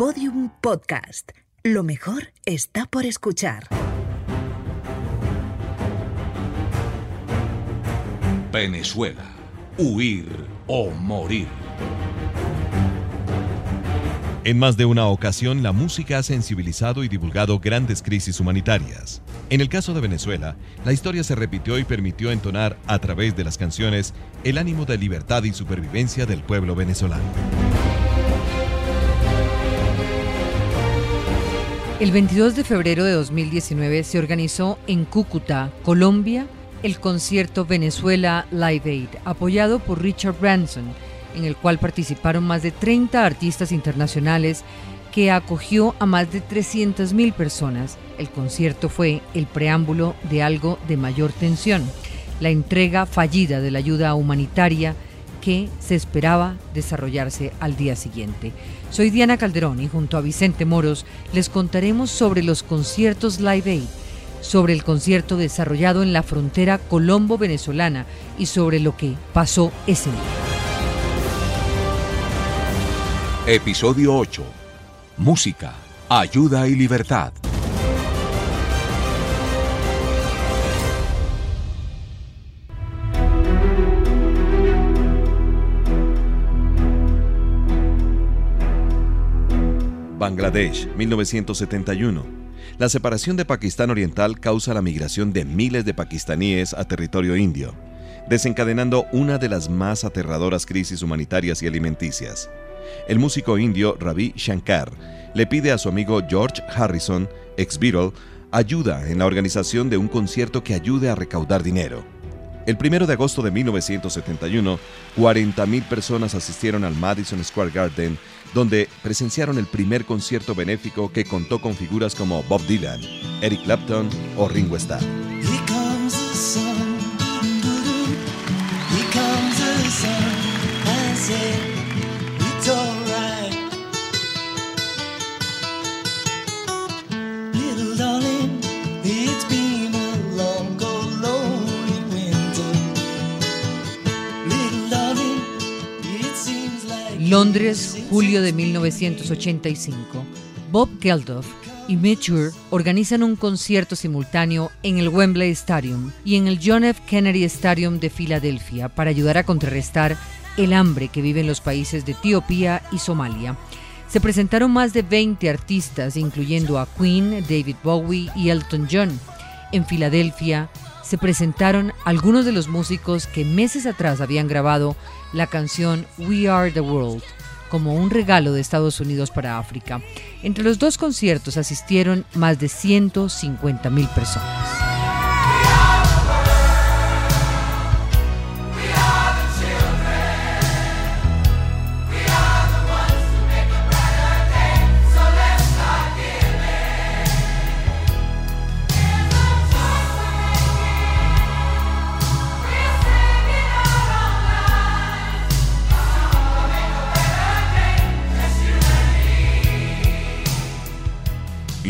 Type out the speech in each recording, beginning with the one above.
Podium Podcast. Lo mejor está por escuchar. Venezuela. Huir o morir. En más de una ocasión, la música ha sensibilizado y divulgado grandes crisis humanitarias. En el caso de Venezuela, la historia se repitió y permitió entonar a través de las canciones el ánimo de libertad y supervivencia del pueblo venezolano. El 22 de febrero de 2019 se organizó en Cúcuta, Colombia, el concierto Venezuela Live Aid, apoyado por Richard Branson, en el cual participaron más de 30 artistas internacionales que acogió a más de 300.000 personas. El concierto fue el preámbulo de algo de mayor tensión, la entrega fallida de la ayuda humanitaria que se esperaba desarrollarse al día siguiente. Soy Diana Calderón y junto a Vicente Moros les contaremos sobre los conciertos Live Aid, sobre el concierto desarrollado en la frontera colombo-venezolana y sobre lo que pasó ese día. Episodio 8. Música, ayuda y libertad. Bangladesh, 1971. La separación de Pakistán Oriental causa la migración de miles de pakistaníes a territorio indio, desencadenando una de las más aterradoras crisis humanitarias y alimenticias. El músico indio Ravi Shankar le pide a su amigo George Harrison, ex Beatle, ayuda en la organización de un concierto que ayude a recaudar dinero. El 1 de agosto de 1971, 40.000 personas asistieron al Madison Square Garden, donde presenciaron el primer concierto benéfico que contó con figuras como Bob Dylan, Eric Clapton o Ringo Starr. Londres, julio de 1985. Bob Geldof y Mitchell organizan un concierto simultáneo en el Wembley Stadium y en el John F. Kennedy Stadium de Filadelfia para ayudar a contrarrestar el hambre que viven los países de Etiopía y Somalia. Se presentaron más de 20 artistas, incluyendo a Queen, David Bowie y Elton John. En Filadelfia se presentaron algunos de los músicos que meses atrás habían grabado la canción We Are the World como un regalo de Estados Unidos para África. Entre los dos conciertos asistieron más de 150 mil personas.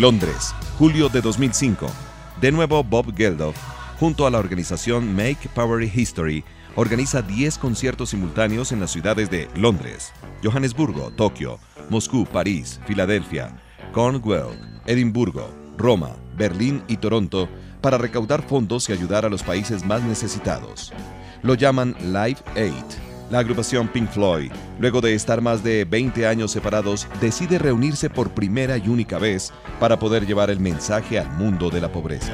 Londres, julio de 2005. De nuevo Bob Geldof, junto a la organización Make Power History, organiza 10 conciertos simultáneos en las ciudades de Londres, Johannesburgo, Tokio, Moscú, París, Filadelfia, Cornwall, Edimburgo, Roma, Berlín y Toronto para recaudar fondos y ayudar a los países más necesitados. Lo llaman Live Aid la agrupación Pink Floyd, luego de estar más de 20 años separados, decide reunirse por primera y única vez para poder llevar el mensaje al mundo de la pobreza.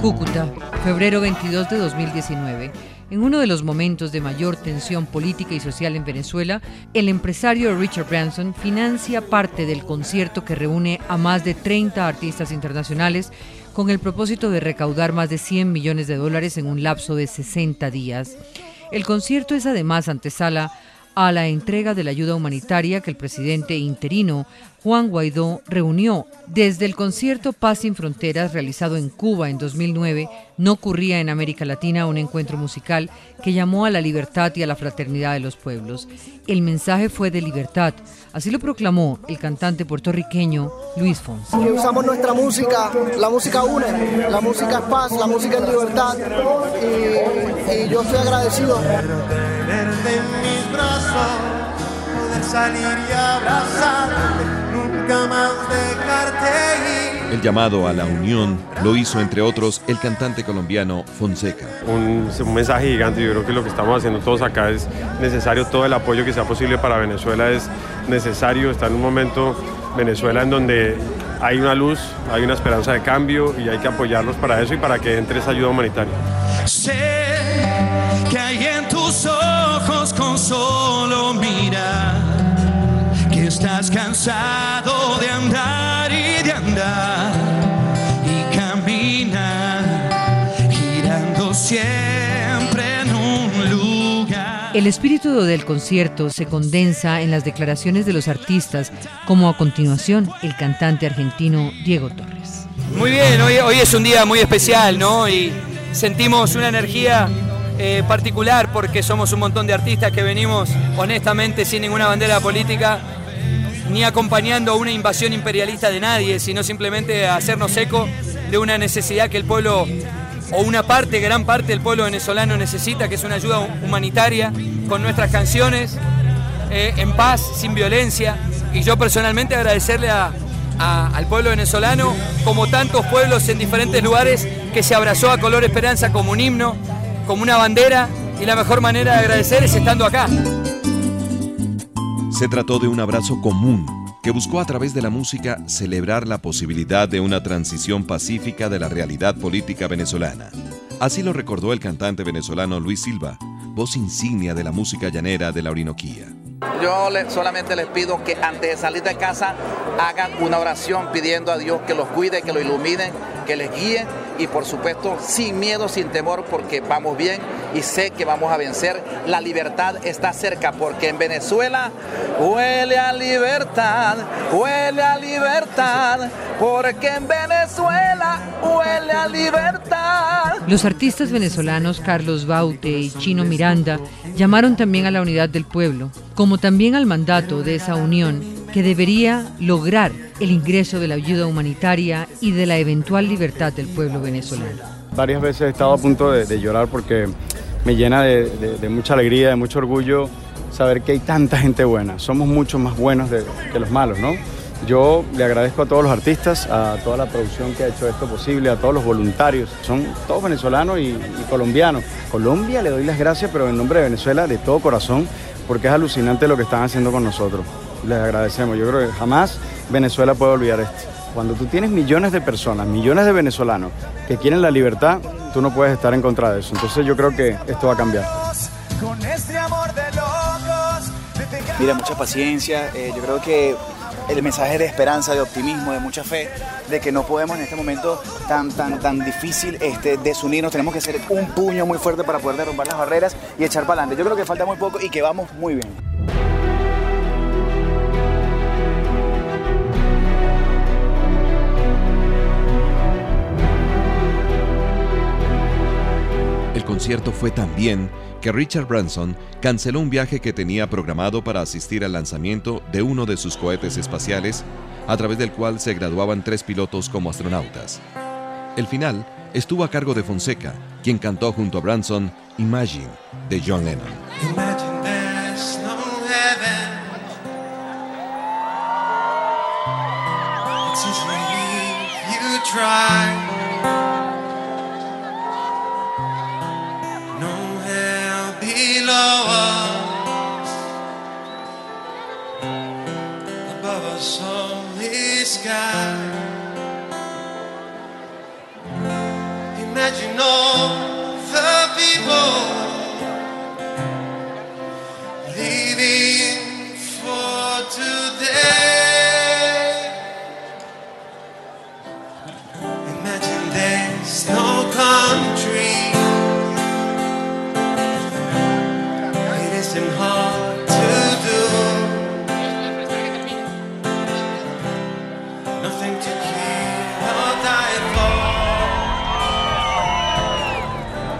Cúcuta, febrero 22 de 2019. En uno de los momentos de mayor tensión política y social en Venezuela, el empresario Richard Branson financia parte del concierto que reúne a más de 30 artistas internacionales con el propósito de recaudar más de 100 millones de dólares en un lapso de 60 días. El concierto es además antesala a la entrega de la ayuda humanitaria que el presidente interino Juan Guaidó reunió. Desde el concierto Paz sin Fronteras realizado en Cuba en 2009, no ocurría en América Latina un encuentro musical que llamó a la libertad y a la fraternidad de los pueblos. El mensaje fue de libertad, así lo proclamó el cantante puertorriqueño Luis Fonsi. usamos nuestra música, la música une, la música es paz, la música es libertad y, yo estoy agradecido. Mis brazos, salir y el llamado a la unión lo hizo, entre otros, el cantante colombiano Fonseca. Un, mensaje gigante, yo creo que lo que estamos haciendo todos acá es necesario, todo el apoyo que sea posible para Venezuela es necesario, está en un momento Venezuela en donde hay una luz, hay una esperanza de cambio y hay que apoyarlos para eso y para que entre esa ayuda humanitaria. Sé con solo mirar estás cansado de andar y de andar y caminar, girando siempre en un lugar. El espíritu del concierto se condensa en las declaraciones de los artistas, como a continuación el cantante argentino Diego Torres. Muy bien, hoy, hoy es un día muy especial, ¿no? Y sentimos una energía eh, particular porque somos un montón de artistas que venimos honestamente sin ninguna bandera política ni acompañando una invasión imperialista de nadie, sino simplemente hacernos eco de una necesidad que el pueblo, o una parte, gran parte del pueblo venezolano necesita, que es una ayuda humanitaria, con nuestras canciones, eh, en paz, sin violencia. Y yo personalmente agradecerle al pueblo venezolano, como tantos pueblos en diferentes lugares, que se abrazó a Color Esperanza como un himno, como una bandera, y la mejor manera de agradecer es estando acá. Se trató de un abrazo común que buscó a través de la música celebrar la posibilidad de una transición pacífica de la realidad política venezolana. Así lo recordó el cantante venezolano Luis Silva, voz insignia de la música llanera de la Orinoquía. Yo solamente les pido que antes de salir de casa hagan una oración pidiendo a Dios que los cuide, que los ilumine, que les guíe y por supuesto sin miedo, sin temor, porque vamos bien y sé que vamos a vencer. La libertad está cerca porque en Venezuela huele a libertad, huele a libertad, porque en Venezuela huele a libertad. Los artistas venezolanos Carlos Baute y Chino Miranda llamaron también a la unidad del pueblo, como también al mandato de esa unión que debería lograr el ingreso de la ayuda humanitaria y de la eventual libertad del pueblo venezolano. Varias veces he estado a punto de, llorar porque me llena de, mucha alegría, de mucho orgullo saber que hay tanta gente buena. Somos mucho más buenos que los malos, ¿no? Yo le agradezco a todos los artistas, a toda la producción que ha hecho esto posible, a todos los voluntarios. Son todos venezolanos y, y colombianos. Colombia le doy las gracias, pero en nombre de Venezuela, de todo corazón, porque es alucinante lo que están haciendo con nosotros. Les agradecemos. Yo creo que jamás Venezuela puede olvidar esto. Cuando tú tienes millones de personas, millones de venezolanos que quieren la libertad, tú no puedes estar en contra de eso. Entonces yo creo que esto va a cambiar. Mira, mucha paciencia. Eh, yo creo que el mensaje de esperanza, de optimismo, de mucha fe, de que no podemos en este momento tan, tan, tan difícil este, desunirnos. Tenemos que hacer un puño muy fuerte para poder derrumbar las barreras y echar para adelante. Yo creo que falta muy poco y que vamos muy bien. Concierto fue tan bien que Richard Branson canceló un viaje que tenía programado para asistir al lanzamiento de uno de sus cohetes espaciales, a través del cual se graduaban tres pilotos como astronautas. El final estuvo a cargo de Fonseca, quien cantó junto a Branson Imagine de John Lennon. Imagine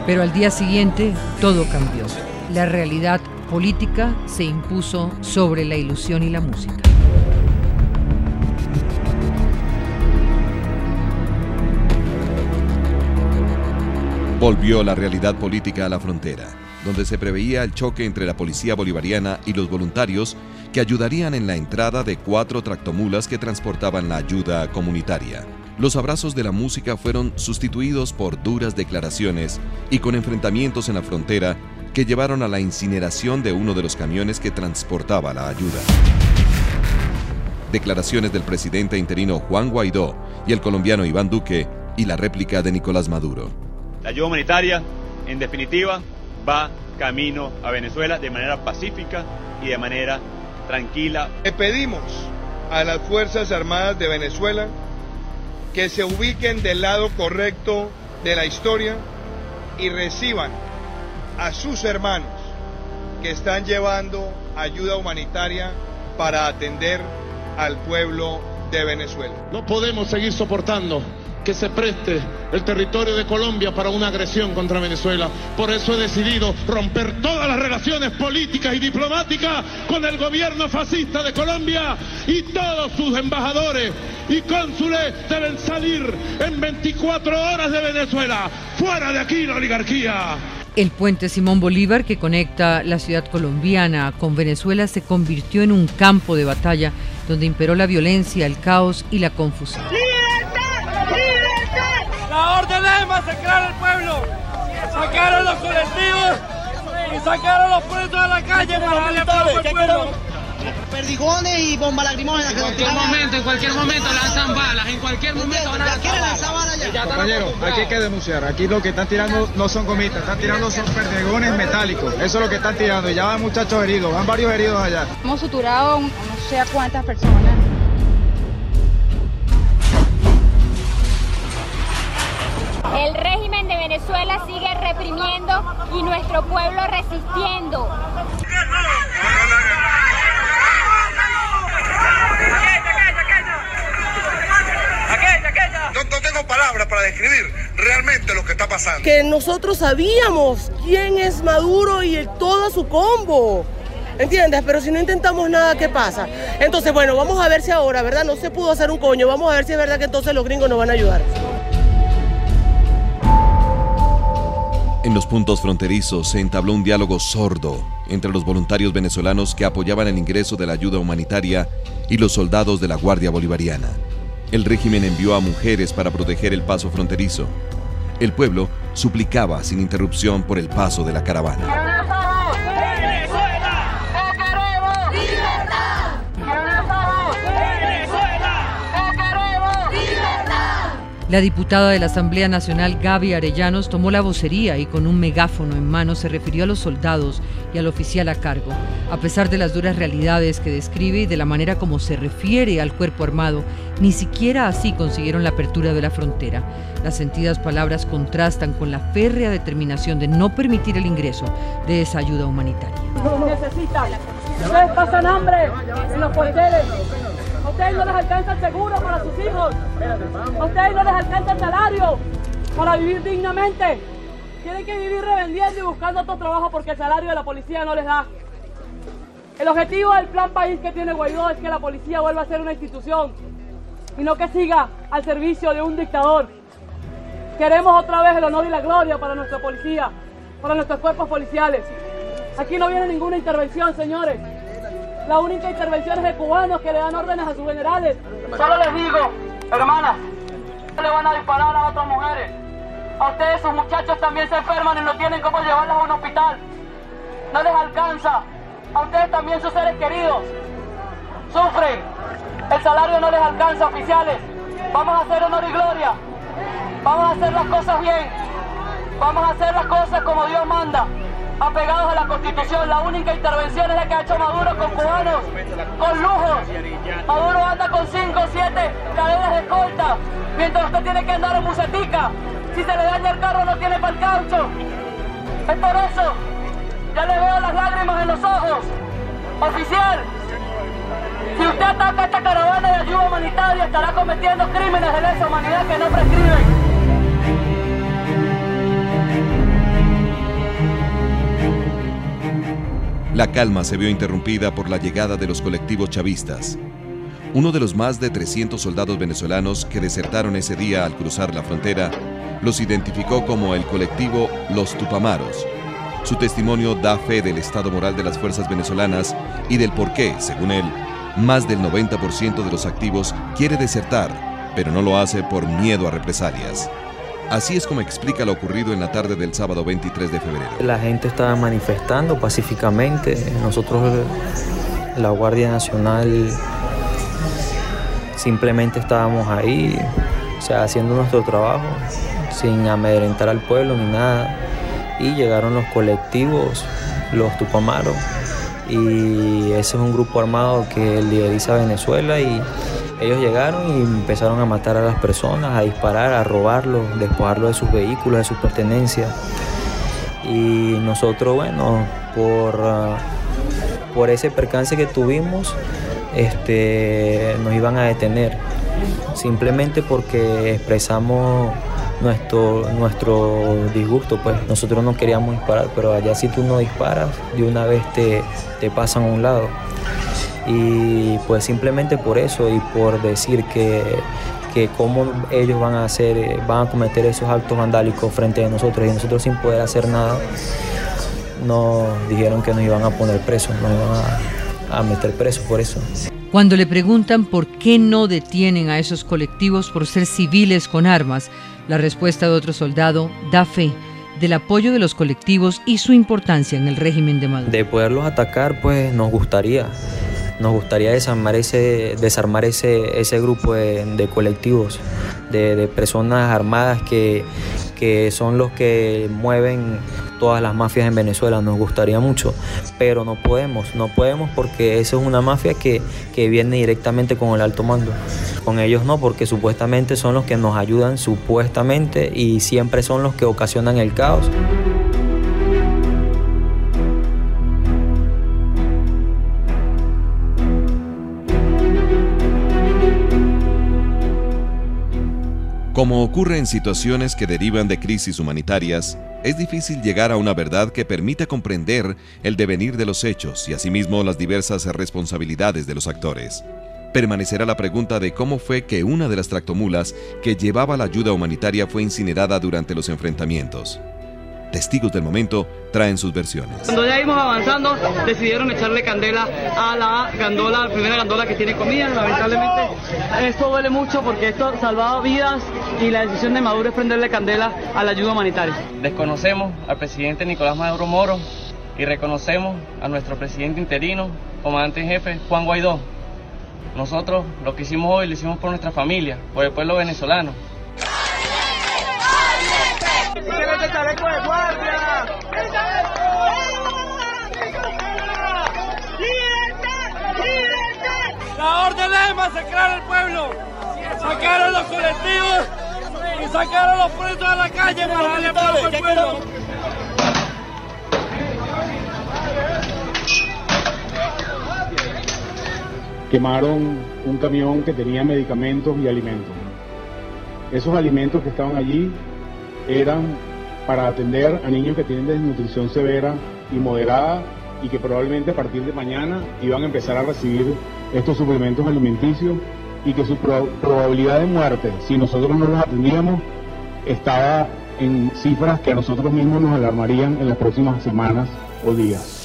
Pero al día siguiente todo cambió. La realidad política se impuso sobre la ilusión y la música. Volvió la realidad política a la frontera, donde se preveía el choque entre la policía bolivariana y los voluntarios que ayudarían en la entrada de cuatro tractomulas que transportaban la ayuda comunitaria. Los abrazos de la música fueron sustituidos por duras declaraciones y con enfrentamientos en la frontera que llevaron a la incineración de uno de los camiones que transportaba la ayuda. Declaraciones del presidente interino Juan Guaidó y el colombiano Iván Duque y la réplica de Nicolás Maduro. La ayuda humanitaria, en definitiva, va camino a Venezuela de manera pacífica y de manera tranquila. Le pedimos a las Fuerzas Armadas de Venezuela que se ubiquen del lado correcto de la historia y reciban a sus hermanos que están llevando ayuda humanitaria para atender al pueblo de Venezuela. No podemos seguir soportando que se preste el territorio de Colombia para una agresión contra Venezuela. Por eso he decidido romper todas las relaciones políticas y diplomáticas con el gobierno fascista de Colombia y todos sus embajadores y cónsules deben salir en 24 horas de Venezuela. Fuera de aquí la oligarquía. El puente Simón Bolívar que conecta la ciudad colombiana con Venezuela se convirtió en un campo de batalla donde imperó la violencia, el caos y la confusión. Orden es masacrar al pueblo. Sacaron los colectivos y sacaron los presos de la calle para darle pago al pueblo. Perdigones y bombas lacrimógenas. En cualquier momento, en cualquier momento lanzan balas, en cualquier momento van a lanzar balas. Compañero, aquí hay que denunciar. Aquí lo que están tirando no son gomitas, están tirando son perdigones metálicos. Eso es lo que están tirando. Y ya van muchachos heridos, van varios heridos allá. Hemos suturado no sé a cuántas personas. Venezuela sigue reprimiendo y nuestro pueblo resistiendo. No, no tengo palabras para describir realmente lo que está pasando. Que nosotros sabíamos quién es Maduro y el, todo su combo. ¿Entiendes? Pero si no intentamos nada, ¿qué pasa? Entonces, bueno, vamos a ver si ahora, ¿verdad? No se pudo hacer un coño. Vamos a ver si es verdad que entonces los gringos nos van a ayudar. En los puntos fronterizos se entabló un diálogo sordo entre los voluntarios venezolanos que apoyaban el ingreso de la ayuda humanitaria y los soldados de la Guardia Bolivariana. El régimen envió a mujeres para proteger el paso fronterizo. El pueblo suplicaba sin interrupción por el paso de la caravana. La diputada de la Asamblea Nacional, Gaby Arellanos, tomó la vocería y con un megáfono en mano se refirió a los soldados y al oficial a cargo. A pesar de las duras realidades que describe y de la manera como se refiere al cuerpo armado, ni siquiera así consiguieron la apertura de la frontera. Las sentidas palabras contrastan con la férrea determinación de no permitir el ingreso de esa ayuda humanitaria. necesitan. Pasan hambre los. A ustedes no les alcanza el seguro para sus hijos. A ustedes no les alcanza el salario para vivir dignamente. Tienen que vivir revendiendo y buscando otro trabajo porque el salario de la policía no les da. El objetivo del plan país que tiene Guaidó es que la policía vuelva a ser una institución y no que siga al servicio de un dictador. Queremos otra vez el honor y la gloria para nuestra policía, para nuestros cuerpos policiales. Aquí no viene ninguna intervención, señores. La única intervención es de cubanos que le dan órdenes a sus generales. Solo les digo, hermanas, le van a disparar a otras mujeres. A ustedes sus muchachos también se enferman y no tienen cómo llevarlas a un hospital. No les alcanza. A ustedes también sus seres queridos sufren. El salario no les alcanza, oficiales. Vamos a hacer honor y gloria. Vamos a hacer las cosas bien. Vamos a hacer las cosas como Dios manda apegados a la Constitución. La única intervención es la que ha hecho Maduro con cubanos, con lujos. Maduro anda con 5 o 7 cadenas de escolta, mientras usted tiene que andar en bucetica. Si se le daña el carro no tiene para el caucho. Es por eso, ya le veo las lágrimas en los ojos. Oficial, si usted ataca esta caravana de ayuda humanitaria estará cometiendo crímenes de lesa humanidad que no prescriben. La calma se vio interrumpida por la llegada de los colectivos chavistas. Uno de los más de 300 soldados venezolanos que desertaron ese día al cruzar la frontera los identificó como el colectivo Los Tupamaros. Su testimonio da fe del estado moral de las fuerzas venezolanas y del por qué, según él, más del 90% de los activos quiere desertar, pero no lo hace por miedo a represalias. Así es como explica lo ocurrido en la tarde del sábado 23 de febrero. La gente estaba manifestando pacíficamente. Nosotros, la Guardia Nacional, simplemente estábamos ahí, o sea, haciendo nuestro trabajo, sin amedrentar al pueblo ni nada. Y llegaron los colectivos, los Tupamaros, y ese es un grupo armado que lideriza Venezuela y ellos llegaron y empezaron a matar a las personas, a disparar, a robarlos, despojarlos de sus vehículos, de sus pertenencias. Y nosotros, bueno, por, ah, por ese percance que tuvimos, este, nos iban a detener, simplemente porque expresamos nuestro, nuestro disgusto, pues nosotros no queríamos disparar, pero allá si tú no disparas, de una vez te, te pasan a un lado. Y pues simplemente por eso y por decir que, que cómo ellos van a hacer, van a cometer esos actos vandálicos frente a nosotros y nosotros sin poder hacer nada, nos dijeron que nos iban a poner presos, nos iban a, a meter presos por eso. Cuando le preguntan por qué no detienen a esos colectivos por ser civiles con armas, la respuesta de otro soldado da fe del apoyo de los colectivos y su importancia en el régimen de Maduro. De poderlos atacar, pues nos gustaría. Nos gustaría desarmar ese, desarmar ese, ese grupo de, de colectivos, de, de personas armadas que, que son los que mueven todas las mafias en Venezuela, nos gustaría mucho, pero no podemos, no podemos porque eso es una mafia que, que viene directamente con el alto mando. Con ellos no, porque supuestamente son los que nos ayudan, supuestamente, y siempre son los que ocasionan el caos. Como ocurre en situaciones que derivan de crisis humanitarias, es difícil llegar a una verdad que permita comprender el devenir de los hechos y asimismo las diversas responsabilidades de los actores. Permanecerá la pregunta de cómo fue que una de las tractomulas que llevaba la ayuda humanitaria fue incinerada durante los enfrentamientos. Testigos del momento traen sus versiones. Cuando ya íbamos avanzando, decidieron echarle candela a la gandola, la primera gandola que tiene comida. Lamentablemente, esto duele mucho porque esto salvaba vidas y la decisión de Maduro es prenderle candela a la ayuda humanitaria. Desconocemos al presidente Nicolás Maduro Moro y reconocemos a nuestro presidente interino, comandante en jefe, Juan Guaidó. Nosotros lo que hicimos hoy lo hicimos por nuestra familia, por el pueblo venezolano. La orden es masacrar al pueblo, sacar a los colectivos y sacar a los presos a la calle para darle pago al pueblo. quemaron un camión que tenía medicamentos y alimentos. Esos alimentos que estaban allí eran para atender a niños que tienen desnutrición severa y moderada y que probablemente a partir de mañana iban a empezar a recibir estos suplementos alimenticios y que su pro- probabilidad de muerte, si nosotros no los atendíamos, estaba en cifras que a nosotros mismos nos alarmarían en las próximas semanas o días.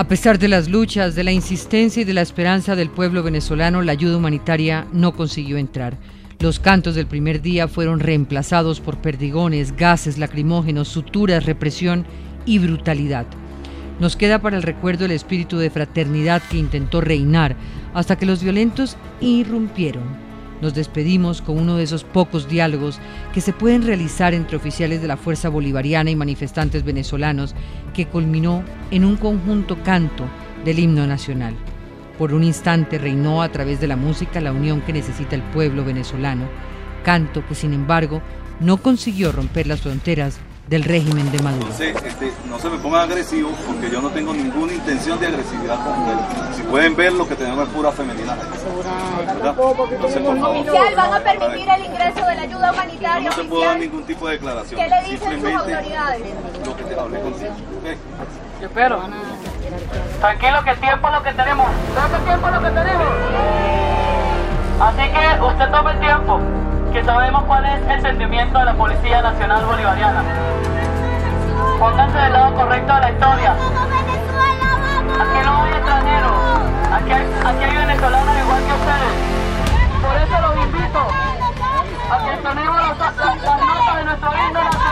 A pesar de las luchas, de la insistencia y de la esperanza del pueblo venezolano, la ayuda humanitaria no consiguió entrar. Los cantos del primer día fueron reemplazados por perdigones, gases lacrimógenos, suturas, represión y brutalidad. Nos queda para el recuerdo el espíritu de fraternidad que intentó reinar hasta que los violentos irrumpieron. Nos despedimos con uno de esos pocos diálogos que se pueden realizar entre oficiales de la Fuerza Bolivariana y manifestantes venezolanos que culminó en un conjunto canto del himno nacional. Por un instante reinó a través de la música la unión que necesita el pueblo venezolano, canto que sin embargo no consiguió romper las fronteras del régimen de Maduro. Entonces, este, no se me pongan agresivos porque yo no tengo ninguna intención de agresividad con ustedes. pueden ver lo que tenemos es pura femenina. ¿verdad? Entonces, por favor, Oficial, ¿van a permitir el ingreso de la ayuda humanitaria no te puedo dar ningún tipo de declaración. ¿Qué le dicen sus autoridades? lo que te hablé contigo. ¿ok? Yo espero. Tranquilo que el tiempo es lo que tenemos. ¿Sabes el tiempo es lo que tenemos? Así que usted tome el tiempo, que sabemos cuál es el sentimiento de la Policía Nacional Bolivariana. Pónganse del lado correcto de la historia. Aquí no hay extranjeros, aquí hay, aquí hay venezolanos igual que ustedes. Por eso los invito a que sonemos las, las, notas de nuestro himno nacional.